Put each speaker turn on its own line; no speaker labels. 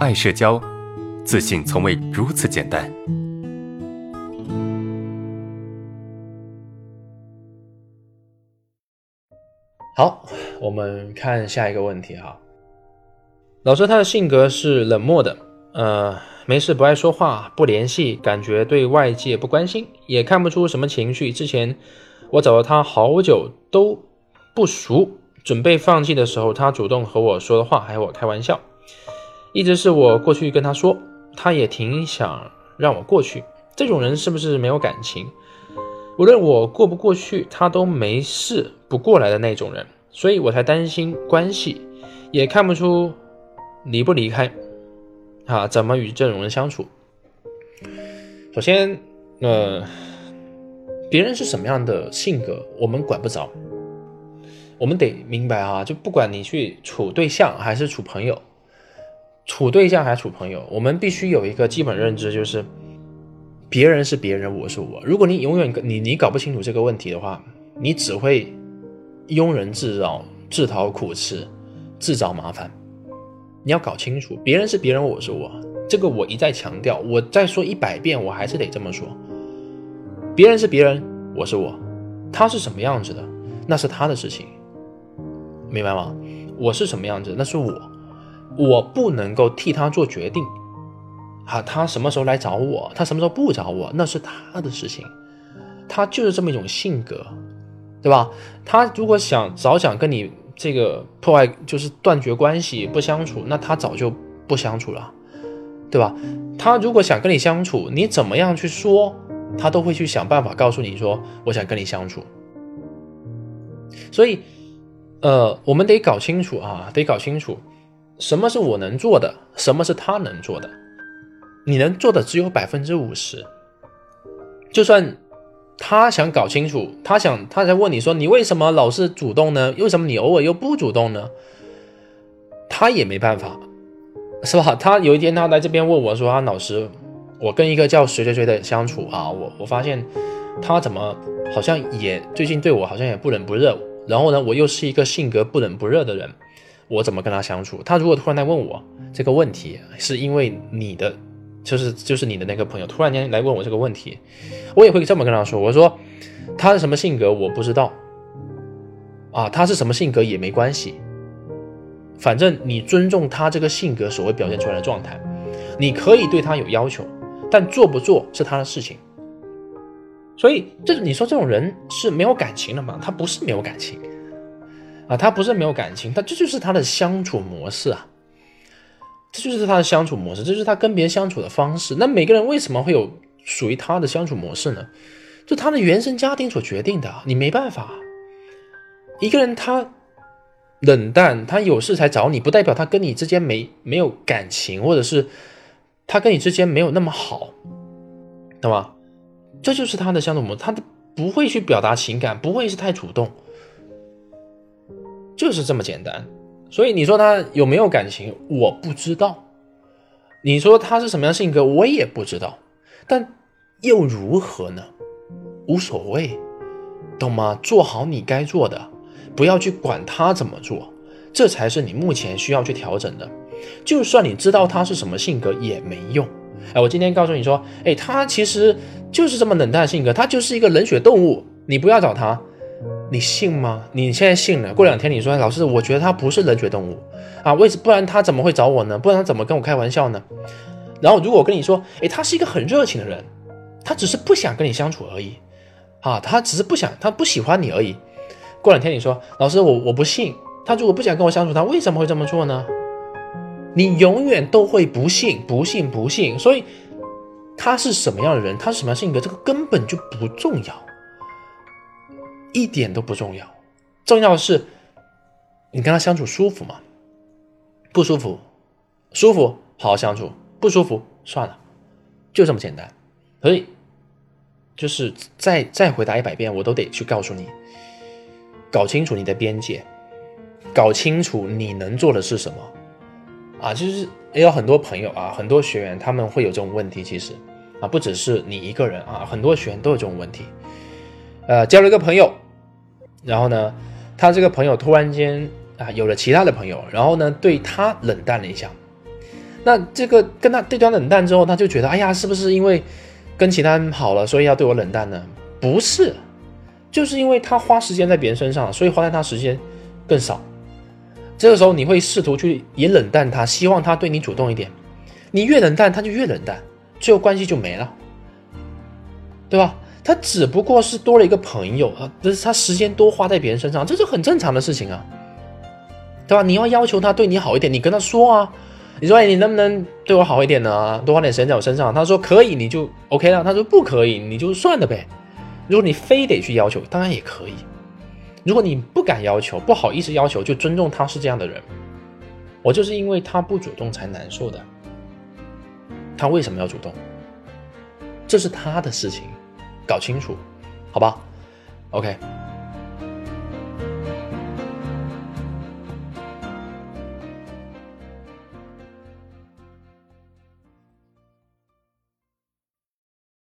爱社交，自信从未如此简单。
好，我们看下一个问题哈。老师他的性格是冷漠的，呃，没事不爱说话，不联系，感觉对外界不关心，也看不出什么情绪。之前我找了他好久都不熟，准备放弃的时候，他主动和我说的话还和我开玩笑，一直是我过去跟他说，他也挺想让我过去。这种人是不是没有感情？无论我过不过去，他都没事不过来的那种人，所以我才担心关系，也看不出离不离开，啊，怎么与这种人相处？首先，呃，别人是什么样的性格，我们管不着，我们得明白啊，就不管你去处对象还是处朋友，处对象还是处朋友，我们必须有一个基本认知，就是。别人是别人，我是我。如果你永远你你搞不清楚这个问题的话，你只会庸人自扰、自讨苦吃、自找麻烦。你要搞清楚，别人是别人，我是我。这个我一再强调，我再说一百遍，我还是得这么说。别人是别人，我是我。他是什么样子的，那是他的事情，明白吗？我是什么样子，那是我，我不能够替他做决定。啊，他什么时候来找我？他什么时候不找我？那是他的事情。他就是这么一种性格，对吧？他如果想早想跟你这个破坏，就是断绝关系，不相处，那他早就不相处了，对吧？他如果想跟你相处，你怎么样去说，他都会去想办法告诉你说，我想跟你相处。所以，呃，我们得搞清楚啊，得搞清楚，什么是我能做的，什么是他能做的。你能做的只有百分之五十，就算他想搞清楚，他想他在问你说你为什么老是主动呢？为什么你偶尔又不主动呢？他也没办法，是吧？他有一天他来这边问我说啊，老师，我跟一个叫谁谁谁的相处啊，我我发现他怎么好像也最近对我好像也不冷不热，然后呢，我又是一个性格不冷不热的人，我怎么跟他相处？他如果突然来问我这个问题，是因为你的。就是就是你的那个朋友突然间来问我这个问题，我也会这么跟他说：“我说他是什么性格我不知道，啊，他是什么性格也没关系，反正你尊重他这个性格所谓表现出来的状态，你可以对他有要求，但做不做是他的事情。所以这你说这种人是没有感情的吗？他不是没有感情啊，他不是没有感情，他这就是他的相处模式啊。”这就是他的相处模式，这就是他跟别人相处的方式。那每个人为什么会有属于他的相处模式呢？就他的原生家庭所决定的，你没办法。一个人他冷淡，他有事才找你，不代表他跟你之间没没有感情，或者是他跟你之间没有那么好，懂吗？这就是他的相处模式，他不会去表达情感，不会是太主动，就是这么简单。所以你说他有没有感情，我不知道。你说他是什么样性格，我也不知道。但又如何呢？无所谓，懂吗？做好你该做的，不要去管他怎么做，这才是你目前需要去调整的。就算你知道他是什么性格也没用。哎，我今天告诉你说，哎，他其实就是这么冷淡性格，他就是一个冷血动物，你不要找他。你信吗？你现在信了，过两天你说老师，我觉得他不是冷血动物啊，为什不然他怎么会找我呢？不然他怎么跟我开玩笑呢？然后如果我跟你说，诶，他是一个很热情的人，他只是不想跟你相处而已啊，他只是不想，他不喜欢你而已。过两天你说老师，我我不信，他如果不想跟我相处，他为什么会这么做呢？你永远都会不信，不信，不信。所以他是什么样的人，他是什么样性格，这个根本就不重要。一点都不重要，重要的是你跟他相处舒服吗？不舒服，舒服好好相处，不舒服算了，就这么简单。所以就是再再回答一百遍，我都得去告诉你，搞清楚你的边界，搞清楚你能做的是什么啊！就是也有很多朋友啊，很多学员他们会有这种问题，其实啊，不只是你一个人啊，很多学员都有这种问题。呃，交了一个朋友，然后呢，他这个朋友突然间啊有了其他的朋友，然后呢对他冷淡了一下，那这个跟他对他冷淡之后，他就觉得，哎呀，是不是因为跟其他人好了，所以要对我冷淡呢？不是，就是因为他花时间在别人身上，所以花在他时间更少。这个时候你会试图去也冷淡他，希望他对你主动一点。你越冷淡，他就越冷淡，最后关系就没了，对吧？他只不过是多了一个朋友啊，这是他时间多花在别人身上，这是很正常的事情啊，对吧？你要要求他对你好一点，你跟他说啊，你说哎，你能不能对我好一点呢？多花点时间在我身上。他说可以，你就 OK 了。他说不可以，你就算了呗。如果你非得去要求，当然也可以。如果你不敢要求，不好意思要求，就尊重他是这样的人。我就是因为他不主动才难受的。他为什么要主动？这是他的事情，搞清楚，好吧？OK。